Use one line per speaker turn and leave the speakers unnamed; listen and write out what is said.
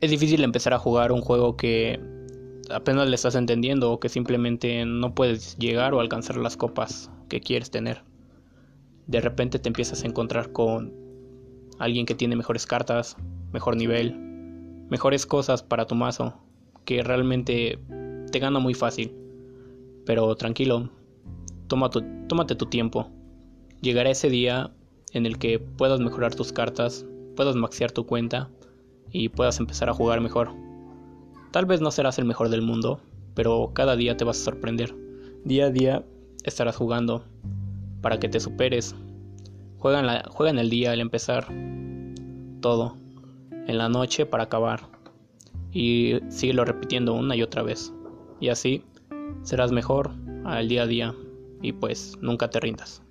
es difícil empezar a jugar un juego que apenas le estás entendiendo o que simplemente no puedes llegar o alcanzar las copas que quieres tener. De repente te empiezas a encontrar con alguien que tiene mejores cartas, mejor nivel, mejores cosas para tu mazo, que realmente te gana muy fácil. Pero tranquilo, tómate tu tiempo. Llegará ese día en el que puedas mejorar tus cartas, puedas maxear tu cuenta y puedas empezar a jugar mejor. Tal vez no serás el mejor del mundo, pero cada día te vas a sorprender. Día a día estarás jugando para que te superes. Juega en, la, el día al empezar todo, en la noche para acabar. Y síguelo repitiendo una y otra vez. Y así serás mejor al día a día y pues nunca te rindas.